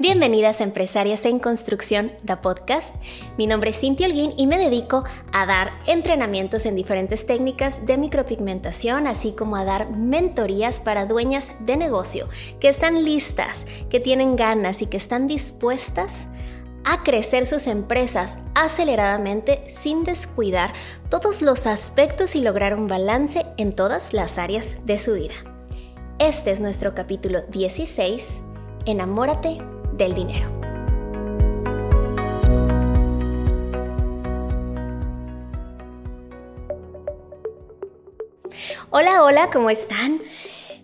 Bienvenidas a Empresarias en Construcción, da podcast. Mi nombre es Cintia Holguín y me dedico a dar entrenamientos en diferentes técnicas de micropigmentación, así como a dar mentorías para dueñas de negocio que están listas, que tienen ganas y que están dispuestas a crecer sus empresas aceleradamente sin descuidar todos los aspectos y lograr un balance en todas las áreas de su vida. Este es nuestro capítulo 16, Enamórate del dinero. Hola, hola, ¿cómo están?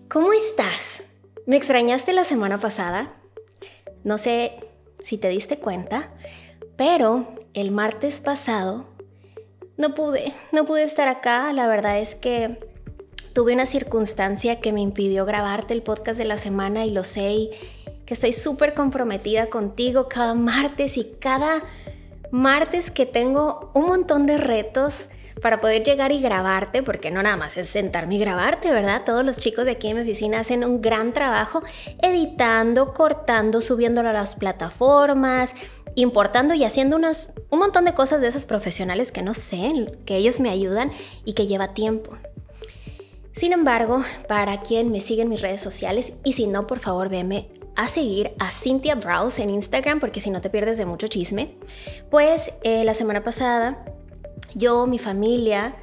¿Cómo estás? ¿Me extrañaste la semana pasada? No sé si te diste cuenta, pero el martes pasado no pude, no pude estar acá. La verdad es que tuve una circunstancia que me impidió grabarte el podcast de la semana y lo sé y que estoy súper comprometida contigo cada martes y cada martes que tengo un montón de retos para poder llegar y grabarte, porque no nada más es sentarme y grabarte, ¿verdad? Todos los chicos de aquí en mi oficina hacen un gran trabajo editando, cortando, subiéndolo a las plataformas, importando y haciendo unas, un montón de cosas de esas profesionales que no sé, que ellos me ayudan y que lleva tiempo. Sin embargo, para quien me sigue en mis redes sociales, y si no, por favor, veme a seguir a Cynthia Browse en Instagram porque si no te pierdes de mucho chisme. Pues eh, la semana pasada yo, mi familia,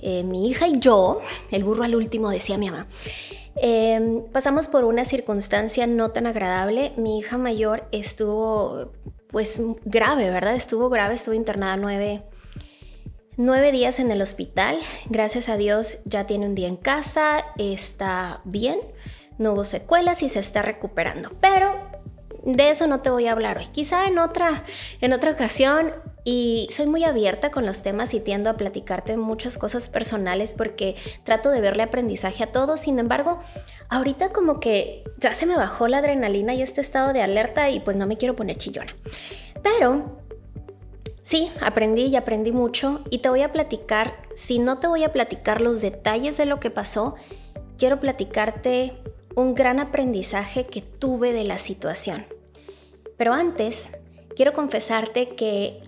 eh, mi hija y yo, el burro al último decía mi mamá, em, pasamos por una circunstancia no tan agradable. Mi hija mayor estuvo pues grave, ¿verdad? Estuvo grave, estuvo internada nueve, nueve días en el hospital. Gracias a Dios ya tiene un día en casa, está bien no hubo secuelas y se está recuperando. Pero de eso no te voy a hablar hoy. Quizá en otra, en otra ocasión. Y soy muy abierta con los temas y tiendo a platicarte muchas cosas personales porque trato de verle aprendizaje a todo. Sin embargo, ahorita como que ya se me bajó la adrenalina y este estado de alerta y pues no me quiero poner chillona. Pero sí, aprendí y aprendí mucho y te voy a platicar, si no te voy a platicar los detalles de lo que pasó, quiero platicarte un gran aprendizaje que tuve de la situación. Pero antes, quiero confesarte que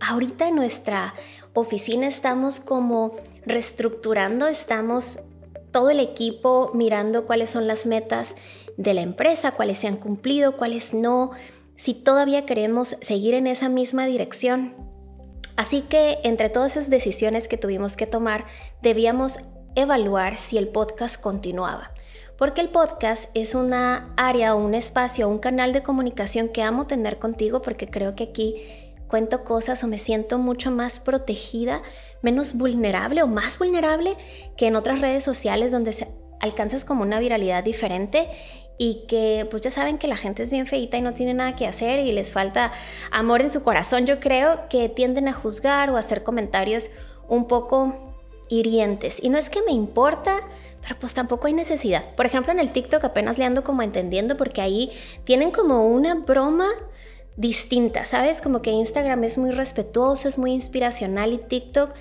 ahorita en nuestra oficina estamos como reestructurando, estamos todo el equipo mirando cuáles son las metas de la empresa, cuáles se han cumplido, cuáles no, si todavía queremos seguir en esa misma dirección. Así que entre todas esas decisiones que tuvimos que tomar, debíamos evaluar si el podcast continuaba porque el podcast es una área, un espacio, un canal de comunicación que amo tener contigo porque creo que aquí cuento cosas o me siento mucho más protegida, menos vulnerable o más vulnerable que en otras redes sociales donde se alcanzas como una viralidad diferente y que pues ya saben que la gente es bien feita y no tiene nada que hacer y les falta amor en su corazón, yo creo que tienden a juzgar o a hacer comentarios un poco hirientes. Y no es que me importa, pero pues tampoco hay necesidad. Por ejemplo, en el TikTok apenas le ando como entendiendo porque ahí tienen como una broma distinta, ¿sabes? Como que Instagram es muy respetuoso, es muy inspiracional y TikTok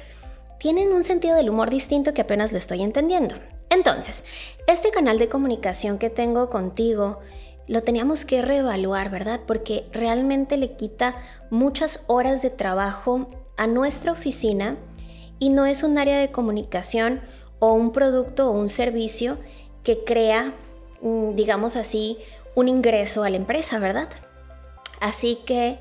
tienen un sentido del humor distinto que apenas lo estoy entendiendo. Entonces, este canal de comunicación que tengo contigo lo teníamos que reevaluar, ¿verdad? Porque realmente le quita muchas horas de trabajo a nuestra oficina y no es un área de comunicación o un producto o un servicio que crea, mm, digamos así, un ingreso a la empresa, ¿verdad? Así que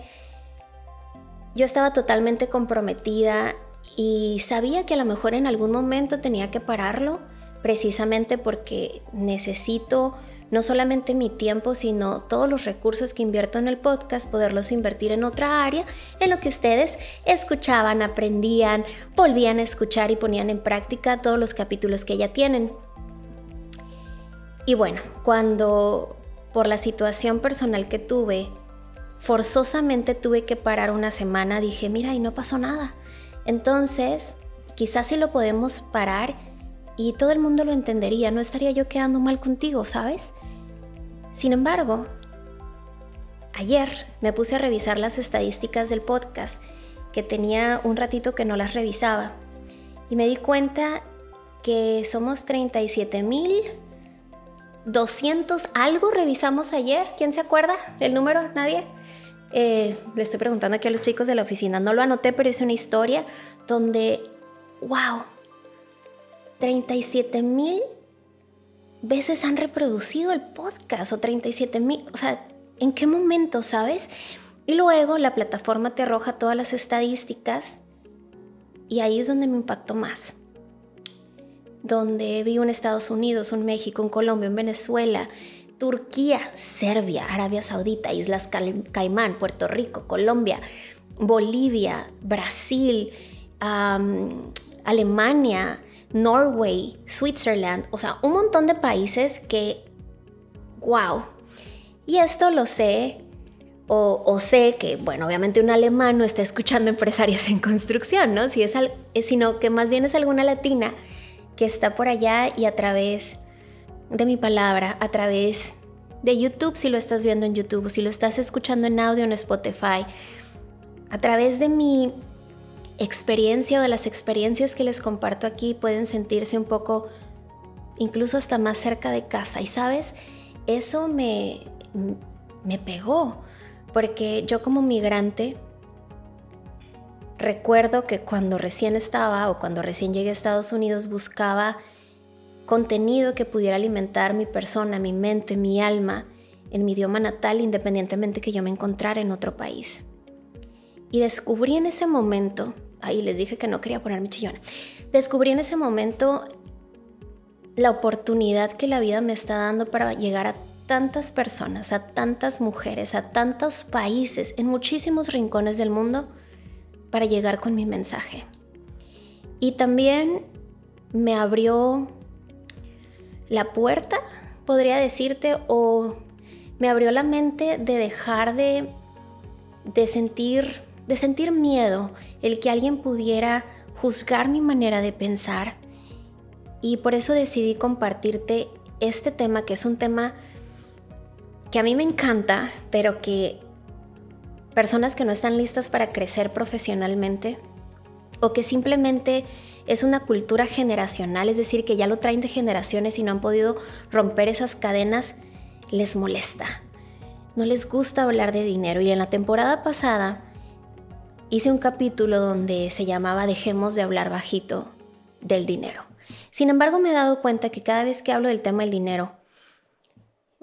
yo estaba totalmente comprometida y sabía que a lo mejor en algún momento tenía que pararlo, precisamente porque necesito no solamente mi tiempo, sino todos los recursos que invierto en el podcast, poderlos invertir en otra área, en lo que ustedes escuchaban, aprendían, volvían a escuchar y ponían en práctica todos los capítulos que ya tienen. Y bueno, cuando por la situación personal que tuve, forzosamente tuve que parar una semana, dije, mira, y no pasó nada. Entonces, quizás si lo podemos parar y todo el mundo lo entendería, no estaría yo quedando mal contigo, ¿sabes? Sin embargo, ayer me puse a revisar las estadísticas del podcast, que tenía un ratito que no las revisaba, y me di cuenta que somos 37 mil 200 algo revisamos ayer. ¿Quién se acuerda? ¿El número? ¿Nadie? Eh, le estoy preguntando aquí a los chicos de la oficina. No lo anoté, pero es una historia donde, wow, 37 mil veces han reproducido el podcast o 37 mil. O sea, ¿en qué momento, sabes? Y luego la plataforma te arroja todas las estadísticas y ahí es donde me impactó más. Donde vi un Estados Unidos, un México, un Colombia, un Venezuela, Turquía, Serbia, Arabia Saudita, Islas Caimán, Puerto Rico, Colombia, Bolivia, Brasil, Alemania, Norway, Switzerland, o sea, un montón de países que, wow. Y esto lo sé o, sé que, bueno, obviamente un alemán no está escuchando empresarias en construcción, ¿no? Si es sino que más bien es alguna latina que está por allá y a través de mi palabra, a través de YouTube, si lo estás viendo en YouTube, si lo estás escuchando en audio en Spotify, a través de mi experiencia o de las experiencias que les comparto aquí, pueden sentirse un poco, incluso hasta más cerca de casa. Y sabes, eso me, me pegó porque yo como migrante recuerdo que cuando recién estaba o cuando recién llegué a Estados Unidos buscaba contenido que pudiera alimentar mi persona, mi mente, mi alma en mi idioma natal independientemente que yo me encontrara en otro país. Y descubrí en ese momento, ahí les dije que no quería ponerme chillona, descubrí en ese momento la oportunidad que la vida me está dando para llegar a tantas personas, a tantas mujeres, a tantos países, en muchísimos rincones del mundo, para llegar con mi mensaje. Y también me abrió la puerta, podría decirte, o me abrió la mente de dejar de, de sentir, de sentir miedo, el que alguien pudiera juzgar mi manera de pensar. Y por eso decidí compartirte este tema, que es un tema que a mí me encanta, pero que personas que no están listas para crecer profesionalmente o que simplemente es una cultura generacional, es decir, que ya lo traen de generaciones y no han podido romper esas cadenas, les molesta. No les gusta hablar de dinero y en la temporada pasada hice un capítulo donde se llamaba Dejemos de hablar bajito del dinero. Sin embargo, me he dado cuenta que cada vez que hablo del tema del dinero,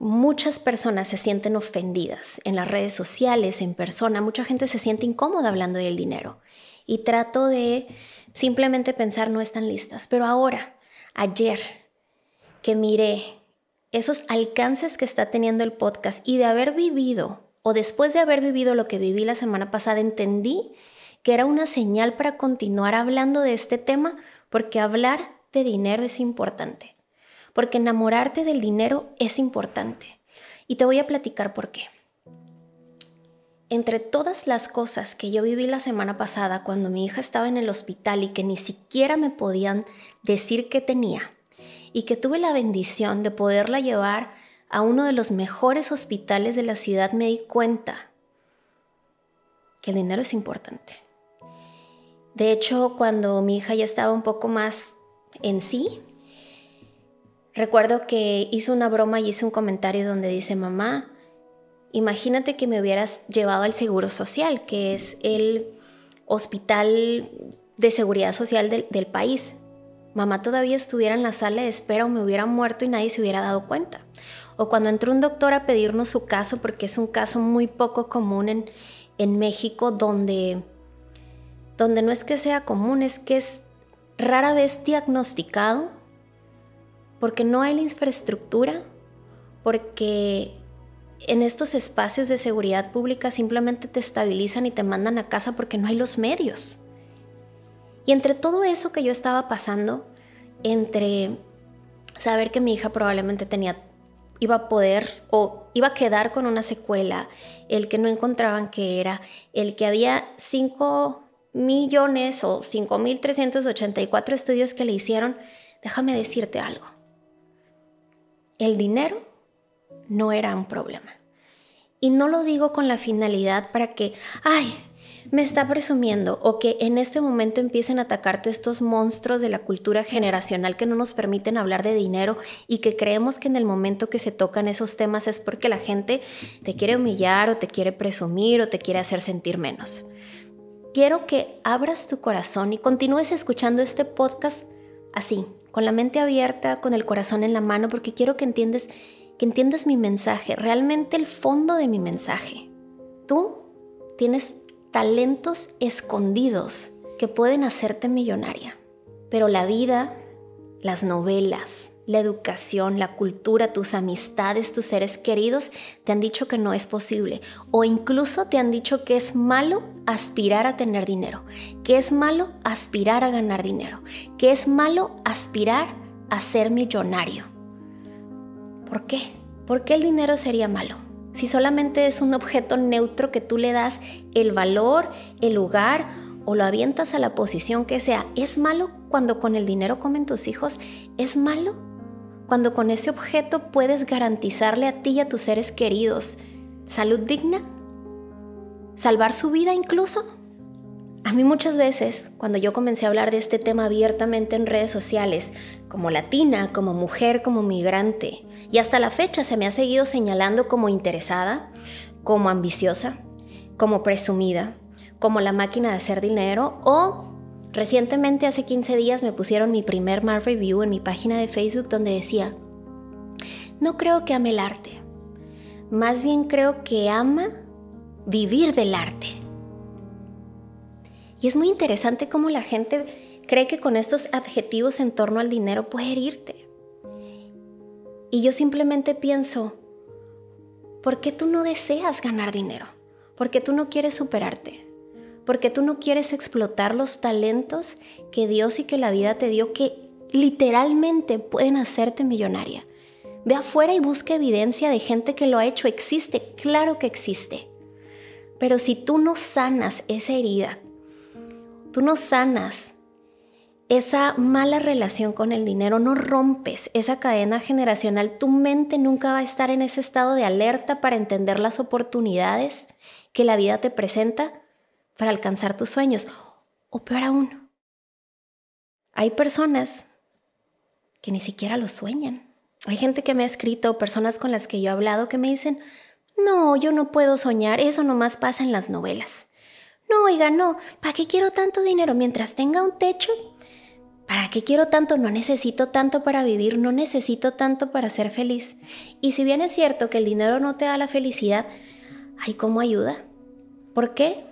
Muchas personas se sienten ofendidas en las redes sociales, en persona, mucha gente se siente incómoda hablando del dinero y trato de simplemente pensar no están listas. Pero ahora, ayer, que miré esos alcances que está teniendo el podcast y de haber vivido o después de haber vivido lo que viví la semana pasada, entendí que era una señal para continuar hablando de este tema porque hablar de dinero es importante porque enamorarte del dinero es importante. Y te voy a platicar por qué. Entre todas las cosas que yo viví la semana pasada cuando mi hija estaba en el hospital y que ni siquiera me podían decir qué tenía, y que tuve la bendición de poderla llevar a uno de los mejores hospitales de la ciudad, me di cuenta que el dinero es importante. De hecho, cuando mi hija ya estaba un poco más en sí, Recuerdo que hice una broma y hice un comentario donde dice, mamá, imagínate que me hubieras llevado al Seguro Social, que es el hospital de seguridad social del, país. Mamá todavía estuviera en la sala de espera o me hubiera muerto y nadie se hubiera dado cuenta. O cuando entró un doctor a pedirnos su caso, porque es un caso muy poco común en, en México, donde, donde no es que sea común, es que es rara vez diagnosticado porque no hay la infraestructura, porque en estos espacios de seguridad pública simplemente te estabilizan y te mandan a casa porque no hay los medios. Y entre todo eso que yo estaba pasando, entre saber que mi hija probablemente tenía iba a poder o iba a quedar con una secuela, el que no encontraban qué era, el que había 5 millones o 5.384 estudios que le hicieron, déjame decirte algo el dinero no era un problema. Y no lo digo con la finalidad para que, ay, me está presumiendo o que en este momento empiecen a atacarte estos monstruos de la cultura generacional que no nos permiten hablar de dinero y que creemos que en el momento que se tocan esos temas es porque la gente te quiere humillar o te quiere presumir o te quiere hacer sentir menos. Quiero que abras tu corazón y continúes escuchando este podcast así, con la mente abierta, con el corazón en la mano, porque quiero que entiendas, que entiendas mi mensaje, realmente el fondo de mi mensaje. Tú tienes talentos escondidos que pueden hacerte millonaria. Pero la vida, las novelas, la educación, la cultura, tus amistades, tus seres queridos te han dicho que no es posible o incluso te han dicho que es malo aspirar a tener dinero, que es malo aspirar a ganar dinero, que es malo aspirar a ser millonario. ¿Por qué? ¿Por qué el dinero sería malo? Si solamente es un objeto neutro que tú le das el valor, el lugar o lo avientas a la posición que sea, ¿es malo cuando con el dinero comen tus hijos? ¿Es malo cuando con ese objeto puedes garantizarle a ti y a tus seres queridos salud digna? ¿Salvar su vida incluso? A mí muchas veces, cuando yo comencé a hablar de este tema abiertamente en redes sociales, como latina, como mujer, como migrante, y hasta la fecha se me ha seguido señalando como interesada, como ambiciosa, como presumida, como la máquina de hacer dinero o recientemente hace 15 días me pusieron mi primer Mar Review en mi página de Facebook donde decía, no creo que ame el arte, más bien creo que ama vivir del arte. Y es muy interesante cómo la gente cree que con estos adjetivos en torno al dinero puede herirte. Y yo simplemente pienso, ¿por qué tú no deseas ganar dinero? ¿Por qué tú no quieres superarte? ¿Por qué tú no quieres explotar los talentos que Dios y que la vida te dio que literalmente pueden hacerte millonaria? Ve afuera y busca evidencia de gente que lo ha hecho. Existe, claro que existe. Pero si tú no sanas esa herida, tú no sanas esa mala relación con el dinero, no rompes esa cadena generacional, tu mente nunca va a estar en ese estado de alerta para entender las oportunidades que la vida te presenta para alcanzar tus sueños. O peor aún, hay personas que ni siquiera lo sueñan. Hay gente que me ha escrito, personas con las que yo he hablado, que me dicen, no, yo no puedo soñar, eso nomás pasa en las novelas. No, oiga, no, ¿para qué quiero tanto dinero mientras tenga un techo? ¿Para qué quiero tanto? No necesito tanto para vivir, no necesito tanto para ser feliz. Y si bien es cierto que el dinero no te da la felicidad, ¿hay cómo ayuda? ¿Por qué?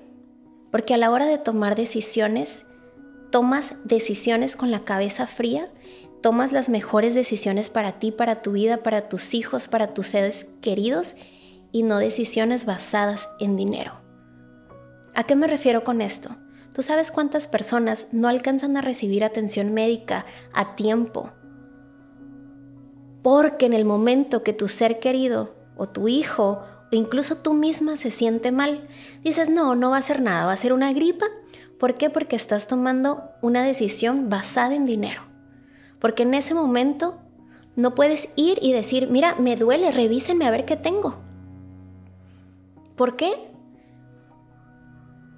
Porque a la hora de tomar decisiones, tomas decisiones con la cabeza fría, tomas las mejores decisiones para ti, para tu vida, para tus hijos, para tus seres queridos y no decisiones basadas en dinero. ¿A qué me refiero con esto? ¿Tú sabes cuántas personas no alcanzan a recibir atención médica a tiempo? Porque en el momento que tu ser querido o tu hijo o incluso tú misma se siente mal, dices, no, no va a ser nada, va a ser una gripa. ¿Por qué? Porque estás tomando una decisión basada en dinero. Porque en ese momento no puedes ir y decir, mira, me duele, revísenme a ver qué tengo. ¿Por qué?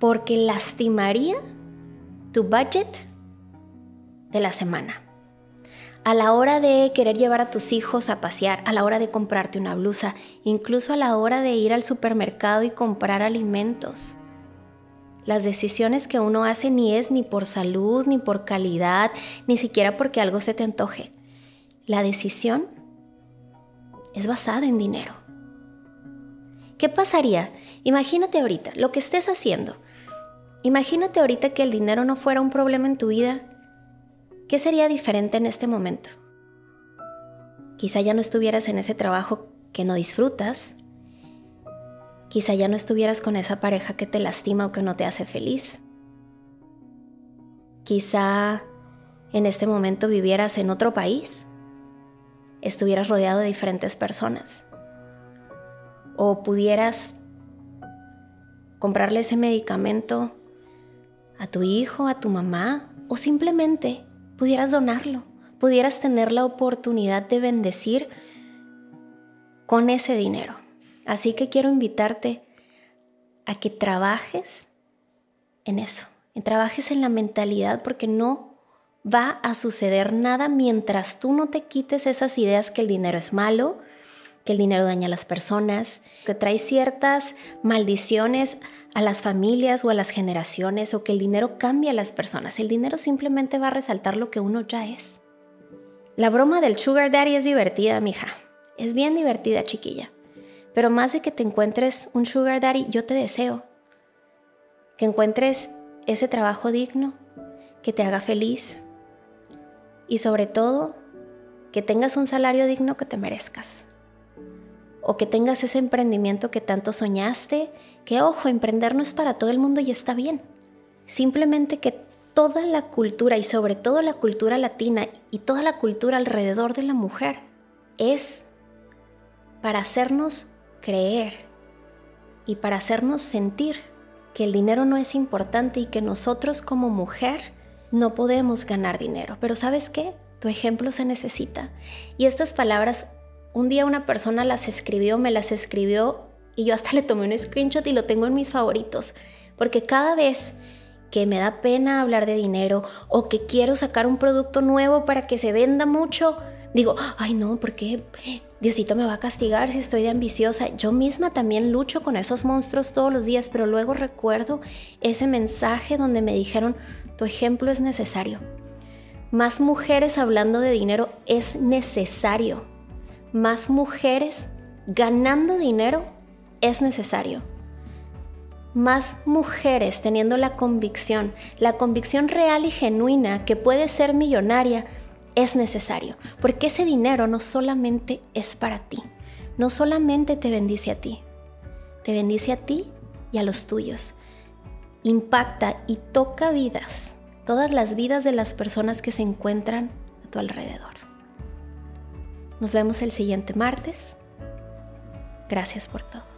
Porque lastimaría tu budget de la semana. A la hora de querer llevar a tus hijos a pasear, a la hora de comprarte una blusa, incluso a la hora de ir al supermercado y comprar alimentos. Las decisiones que uno hace ni es ni por salud, ni por calidad, ni siquiera porque algo se te antoje. La decisión es basada en dinero. ¿Qué pasaría? Imagínate ahorita lo que estés haciendo. Imagínate ahorita que el dinero no fuera un problema en tu vida. ¿Qué sería diferente en este momento? Quizá ya no estuvieras en ese trabajo que no disfrutas. Quizá ya no estuvieras con esa pareja que te lastima o que no te hace feliz. Quizá en este momento vivieras en otro país. Estuvieras rodeado de diferentes personas. O pudieras comprarle ese medicamento a tu hijo, a tu mamá o simplemente pudieras donarlo, pudieras tener la oportunidad de bendecir con ese dinero. Así que quiero invitarte a que trabajes en eso, en trabajes en la mentalidad porque no va a suceder nada mientras tú no te quites esas ideas que el dinero es malo, que el dinero daña a las personas, que trae ciertas maldiciones a las familias o a las generaciones o que el dinero cambia a las personas. El dinero simplemente va a resaltar lo que uno ya es. La broma del sugar daddy es divertida, mija. Es bien divertida, chiquilla. Pero más de que te encuentres un sugar daddy, yo te deseo que encuentres ese trabajo digno, que te haga feliz y sobre todo que tengas un salario digno que te merezcas o que tengas ese emprendimiento que tanto soñaste, que ojo, emprender no es para todo el mundo y está bien. Simplemente que toda la cultura y sobre todo la cultura latina y toda la cultura alrededor de la mujer es para hacernos creer y para hacernos sentir que el dinero no es importante y que nosotros como mujer no podemos ganar dinero. Pero ¿sabes qué? Tu ejemplo se necesita. Y estas palabras un día una persona las escribió, me las escribió y yo hasta le tomé un screenshot y lo tengo en mis favoritos. Porque cada vez que me da pena hablar de dinero o que quiero sacar un producto nuevo para que se venda mucho, digo, ay no, ¿por qué Diosito me va a castigar si estoy de ambiciosa? Yo misma también lucho con esos monstruos todos los días, pero luego recuerdo ese mensaje donde me dijeron, tu ejemplo es necesario. Más mujeres hablando de dinero es necesario más mujeres ganando dinero es necesario. Más mujeres teniendo la convicción, la convicción real y genuina que puede ser millonaria es necesario, porque ese dinero no solamente es para ti, no solamente te bendice a ti, te bendice a ti y a los tuyos. Impacta y toca vidas, todas las vidas de las personas que se encuentran a tu alrededor. Nos vemos el siguiente martes. Gracias por todo.